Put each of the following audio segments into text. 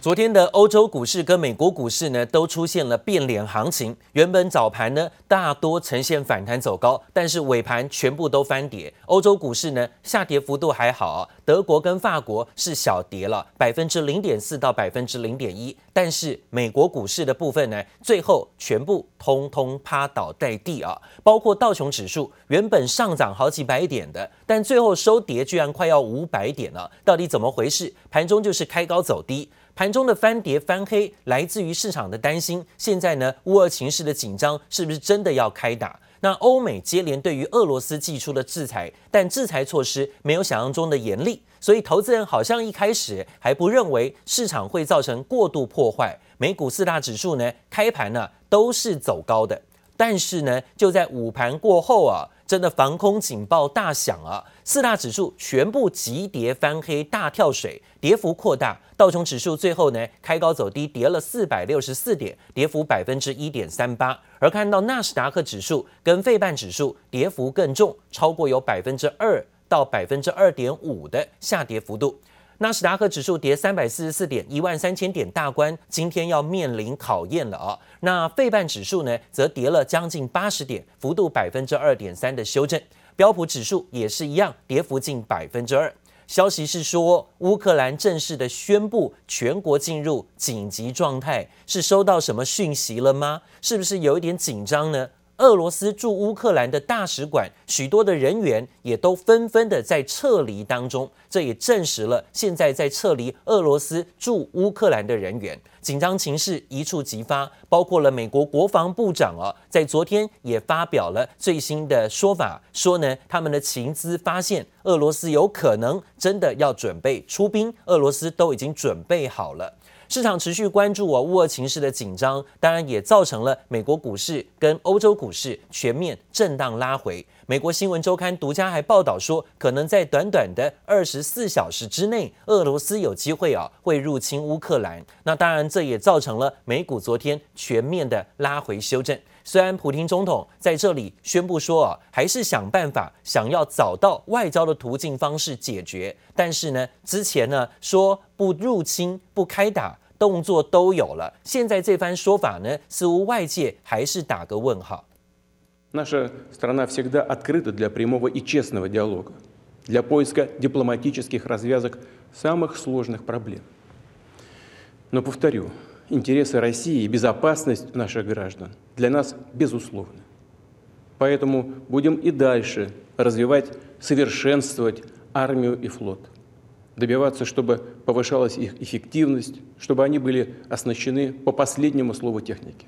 昨天的欧洲股市跟美国股市呢，都出现了变脸行情。原本早盘呢，大多呈现反弹走高，但是尾盘全部都翻跌。欧洲股市呢，下跌幅度还好，德国跟法国是小跌了百分之零点四到百分之零点一，但是美国股市的部分呢，最后全部通通趴倒在地啊！包括道琼指数原本上涨好几百点的，但最后收跌居然快要五百点了，到底怎么回事？盘中就是开高走低。盘中的翻跌翻黑，来自于市场的担心。现在呢，乌俄情势的紧张是不是真的要开打？那欧美接连对于俄罗斯祭出了制裁，但制裁措施没有想象中的严厉，所以投资人好像一开始还不认为市场会造成过度破坏。美股四大指数呢，开盘呢都是走高的，但是呢，就在午盘过后啊。真的防空警报大响啊！四大指数全部急跌翻黑，大跳水，跌幅扩大。道琼指数最后呢开高走低，跌了四百六十四点，跌幅百分之一点三八。而看到纳斯达克指数跟费半指数跌幅更重，超过有百分之二到百分之二点五的下跌幅度。纳斯达克指数跌三百四十四点，一万三千点大关，今天要面临考验了啊！那费半指数呢，则跌了将近八十点，幅度百分之二点三的修正。标普指数也是一样，跌幅近百分之二。消息是说，乌克兰正式的宣布全国进入紧急状态，是收到什么讯息了吗？是不是有一点紧张呢？俄罗斯驻乌克兰的大使馆，许多的人员也都纷纷的在撤离当中，这也证实了现在在撤离俄罗斯驻乌克兰的人员，紧张情势一触即发。包括了美国国防部长啊，在昨天也发表了最新的说法，说呢，他们的情资发现俄罗斯有可能真的要准备出兵，俄罗斯都已经准备好了。市场持续关注哦，乌俄情势的紧张，当然也造成了美国股市跟欧洲股市全面震荡拉回。美国新闻周刊独家还报道说，可能在短短的二十四小时之内，俄罗斯有机会啊会入侵乌克兰。那当然，这也造成了美股昨天全面的拉回修正。虽然普丁总统在这里宣布说啊，还是想办法想要找到外交的途径方式解决，但是呢，之前呢说不入侵不开打。动作都有了，现在这番说法呢，似乎外界还是打个问号。Наша страна всегда открыта для прямого и честного диалога, для поиска дипломатических развязок самых сложных проблем. Но повторю, интересы России и безопасность наших граждан для нас безусловны. Поэтому будем и дальше развивать, совершенствовать армию и флот добиваться, чтобы повышалась их эффективность, чтобы они были оснащены по последнему слову техники.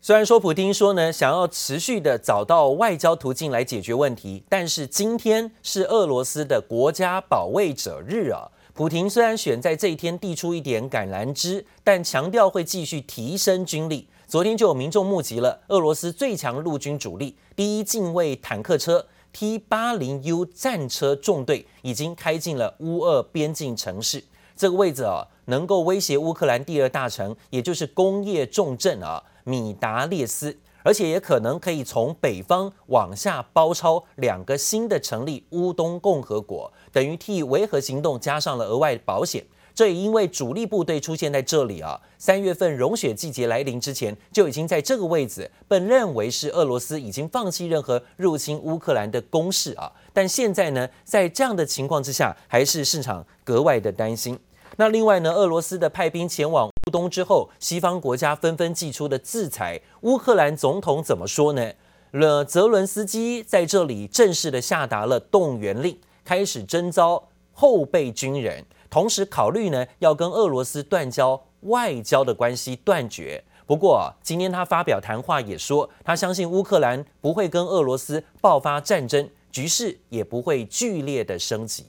虽然说普丁说呢，想要持续的找到外交途径来解决问题，但是今天是俄罗斯的国家保卫者日啊。普丁虽然选在这一天递出一点橄榄枝，但强调会继续提升军力。昨天就有民众目击了俄罗斯最强陆军主力第一近卫坦克车。 T 八零 U 战车纵队已经开进了乌俄边境城市，这个位置啊，能够威胁乌克兰第二大城，也就是工业重镇啊，米达列斯，而且也可能可以从北方往下包抄两个新的成立乌东共和国，等于替维和行动加上了额外保险。这也因为主力部队出现在这里啊，三月份融雪季节来临之前，就已经在这个位置，被认为是俄罗斯已经放弃任何入侵乌克兰的攻势啊。但现在呢，在这样的情况之下，还是市场格外的担心。那另外呢，俄罗斯的派兵前往乌东之后，西方国家纷纷祭出的制裁，乌克兰总统怎么说呢？了，泽伦斯基在这里正式的下达了动员令，开始征召后备军人。同时考虑呢，要跟俄罗斯断交，外交的关系断绝。不过今天他发表谈话也说，他相信乌克兰不会跟俄罗斯爆发战争，局势也不会剧烈的升级。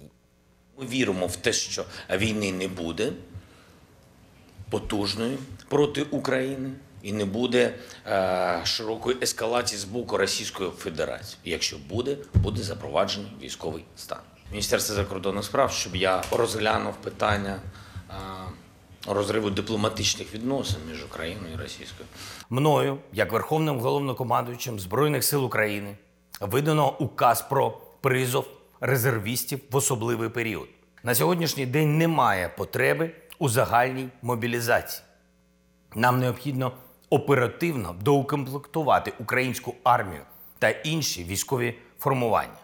Мною, як Верховним Головнокомандуючим Збройних сил України, видано указ про призов резервістів в особливий період. На сьогоднішній день немає потреби у загальній мобілізації. Нам необхідно оперативно доукомплектувати українську армію та інші військові формування.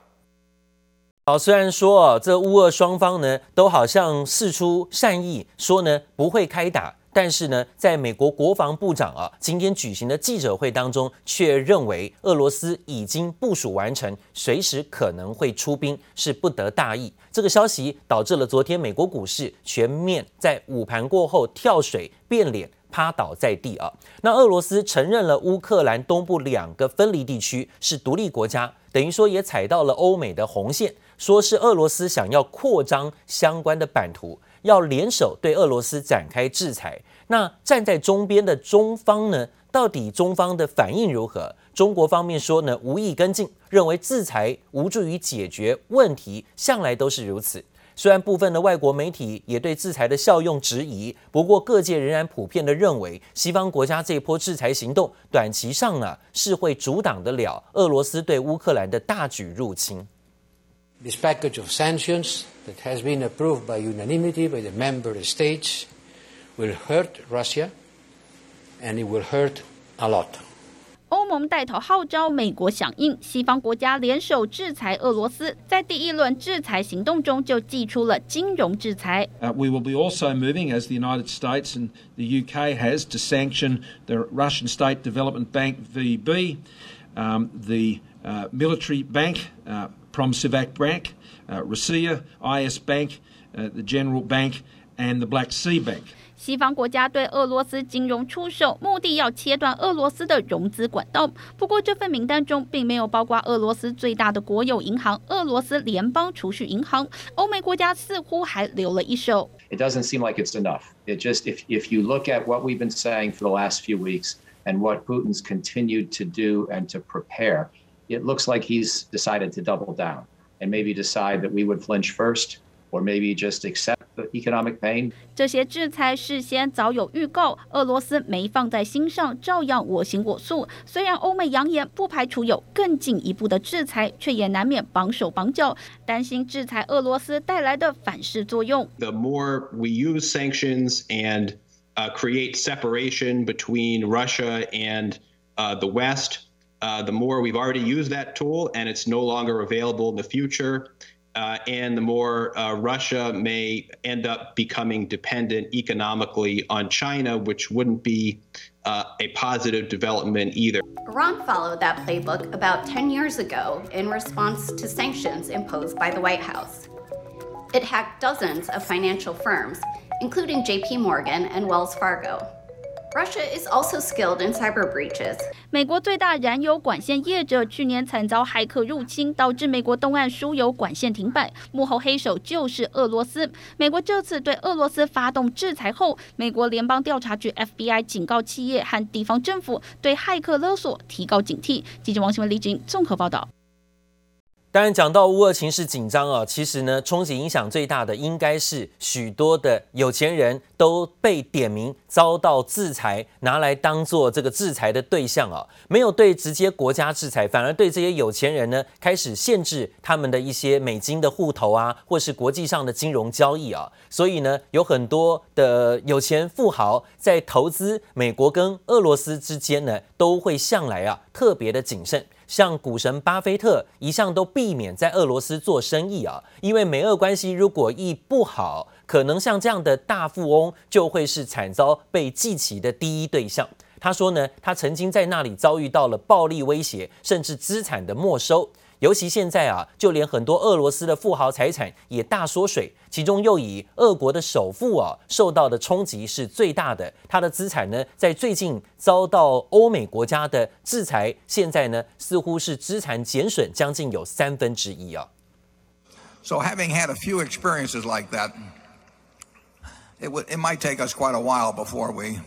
好，虽然说啊，这乌俄双方呢都好像事出善意，说呢不会开打，但是呢，在美国国防部长啊今天举行的记者会当中，却认为俄罗斯已经部署完成，随时可能会出兵，是不得大意。这个消息导致了昨天美国股市全面在午盘过后跳水变脸。趴倒在地啊！那俄罗斯承认了乌克兰东部两个分离地区是独立国家，等于说也踩到了欧美的红线，说是俄罗斯想要扩张相关的版图，要联手对俄罗斯展开制裁。那站在中边的中方呢？到底中方的反应如何？中国方面说呢，无意跟进，认为制裁无助于解决问题，向来都是如此。虽然部分的外国媒体也对制裁的效用质疑，不过各界仍然普遍的认为，西方国家这一波制裁行动，短期上呢是会阻挡得了俄罗斯对乌克兰的大举入侵。This package of sanctions that has been approved by unanimity by the member states will hurt Russia, and it will hurt a lot. 欧盟带头号召美国响应，西方国家联手制裁俄罗斯。在第一轮制裁行动中，就祭出了金融制裁。Uh, we will be also moving, as the United States and the UK has, to sanction the Russian State Development Bank (VB), um, the uh, military bank Promsivac Bank, uh, Rossiya, IS Bank, uh, the General Bank, and the Black Sea Bank. 西方国家对俄罗斯金融出售，目的要切断俄罗斯的融资管道。不过，这份名单中并没有包括俄罗斯最大的国有银行——俄罗斯联邦储蓄银行。欧美国家似乎还留了一手。It doesn't seem like it's enough. It just if if you look at what we've been saying for the last few weeks and what Putin's continued to do and to prepare it looks like he's decided to double down and maybe decide that we would flinch first. or maybe just accept the economic pain. 这些制裁事先早有预告，俄罗斯没放在心上，照样我行我素。虽然欧美扬言不排除有更进一步的制裁，却也难免绑手绑脚，担心制裁俄罗斯带来的反噬作用。The more we use sanctions and uh, create separation between Russia and uh, the West, uh, the more we've already used that tool and it's no longer available in the future. Uh, and the more uh, Russia may end up becoming dependent economically on China, which wouldn't be uh, a positive development either. Iran followed that playbook about 10 years ago in response to sanctions imposed by the White House. It hacked dozens of financial firms, including JP Morgan and Wells Fargo. Russia is also skilled in cyber breaches. 美国最大燃油管线业者去年惨遭骇客入侵，导致美国东岸输油管线停摆，幕后黑手就是俄罗斯。美国这次对俄罗斯发动制裁后，美国联邦调查局 FBI 警告企业和地方政府对骇客勒索提高警惕。记者王新文、李锦综合报道。当然，讲到乌俄情势紧张啊，其实呢，冲击影响最大的应该是许多的有钱人都被点名遭到制裁，拿来当做这个制裁的对象啊。没有对直接国家制裁，反而对这些有钱人呢，开始限制他们的一些美金的户头啊，或是国际上的金融交易啊。所以呢，有很多的有钱富豪在投资美国跟俄罗斯之间呢，都会向来啊特别的谨慎。像股神巴菲特一向都避免在俄罗斯做生意啊，因为美俄关系如果一不好，可能像这样的大富翁就会是惨遭被记起的第一对象。他说呢，他曾经在那里遭遇到了暴力威胁，甚至资产的没收。尤其现在啊，就连很多俄罗斯的富豪财产也大缩水，其中又以俄国的首富啊受到的冲击是最大的。他的资产呢，在最近遭到欧美国家的制裁，现在呢似乎是资产减损将近有三分之一啊。So having had a few experiences like that, it would it might take us quite a while before we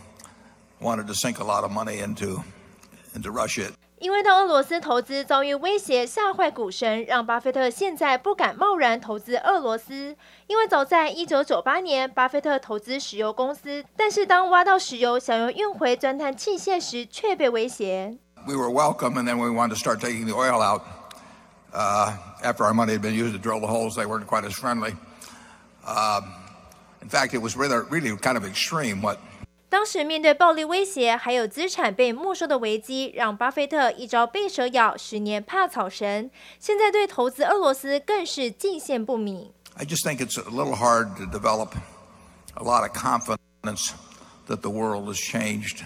wanted to sink a lot of money into into Russia. 因为到俄罗斯投资遭遇威胁，吓坏股神，让巴菲特现在不敢贸然投资俄罗斯。因为早在一九九八年，巴菲特投资石油公司，但是当挖到石油，想要运回钻探器械时，却被威胁。We were welcome, and then we wanted to start taking the oil out. Uh, after our money had been used to drill the holes, they weren't quite as friendly. Uh, In fact, it was really, really kind of extreme what 当时面对暴力威胁，还有资产被没收的危机，让巴菲特一朝被蛇咬，十年怕草绳。现在对投资俄罗斯更是尽显不明。I just think it's a little hard to develop a lot of confidence that the world has changed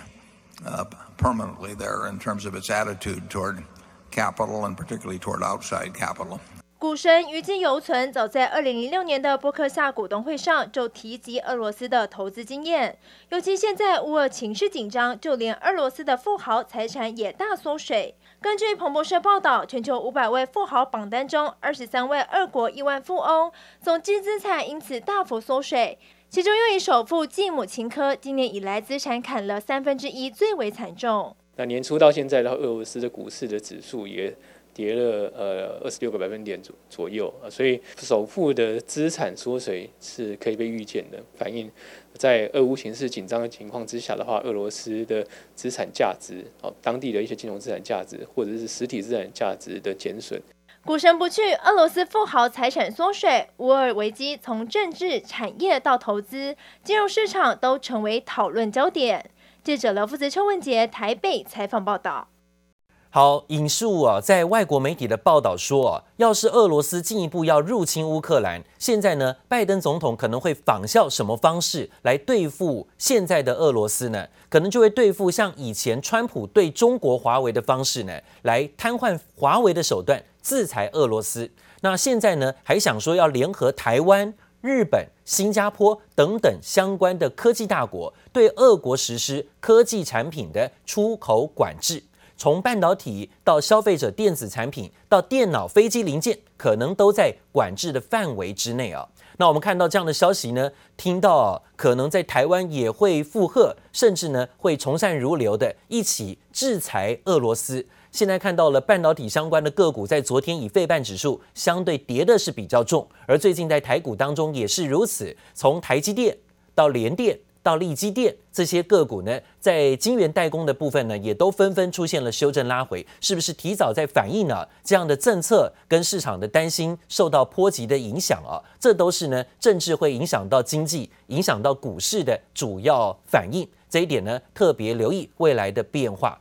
uh, permanently there in terms of its attitude toward capital and particularly toward outside capital. 股神余悸犹存，早在二零零六年的波克夏股东会上就提及俄罗斯的投资经验。尤其现在乌俄情势紧张，就连俄罗斯的富豪财产也大缩水。根据彭博社报道，全球五百位富豪榜单中，二十三位俄国亿万富翁，总计资产因此大幅缩水。其中又以首富继母琴科今年以来资产砍了三分之一，最为惨重。那年初到现在，到俄罗斯的股市的指数也。跌了呃二十六个百分点左左右啊，所以首富的资产缩水是可以被预见的，反映在俄乌形势紧张的情况之下的话，俄罗斯的资产价值哦，当地的一些金融资产价值或者是实体资产价值的减损。股神不去，俄罗斯富豪财产缩水，乌尔危机从政治、产业到投资、金融市场都成为讨论焦点。记者刘富泽、邱文杰台北采访报道。好，引述啊，在外国媒体的报道说啊，要是俄罗斯进一步要入侵乌克兰，现在呢，拜登总统可能会仿效什么方式来对付现在的俄罗斯呢？可能就会对付像以前川普对中国华为的方式呢，来瘫痪华为的手段，制裁俄罗斯。那现在呢，还想说要联合台湾、日本、新加坡等等相关的科技大国，对俄国实施科技产品的出口管制。从半导体到消费者电子产品到电脑、飞机零件，可能都在管制的范围之内啊。那我们看到这样的消息呢，听到，可能在台湾也会附和，甚至呢会从善如流的一起制裁俄罗斯。现在看到了半导体相关的个股在昨天以费半指数相对跌的是比较重，而最近在台股当中也是如此，从台积电到联电。到利基电这些个股呢，在晶圆代工的部分呢，也都纷纷出现了修正拉回，是不是提早在反映呢这样的政策跟市场的担心受到波及的影响啊？这都是呢，政治会影响到经济、影响到股市的主要反应。这一点呢，特别留意未来的变化。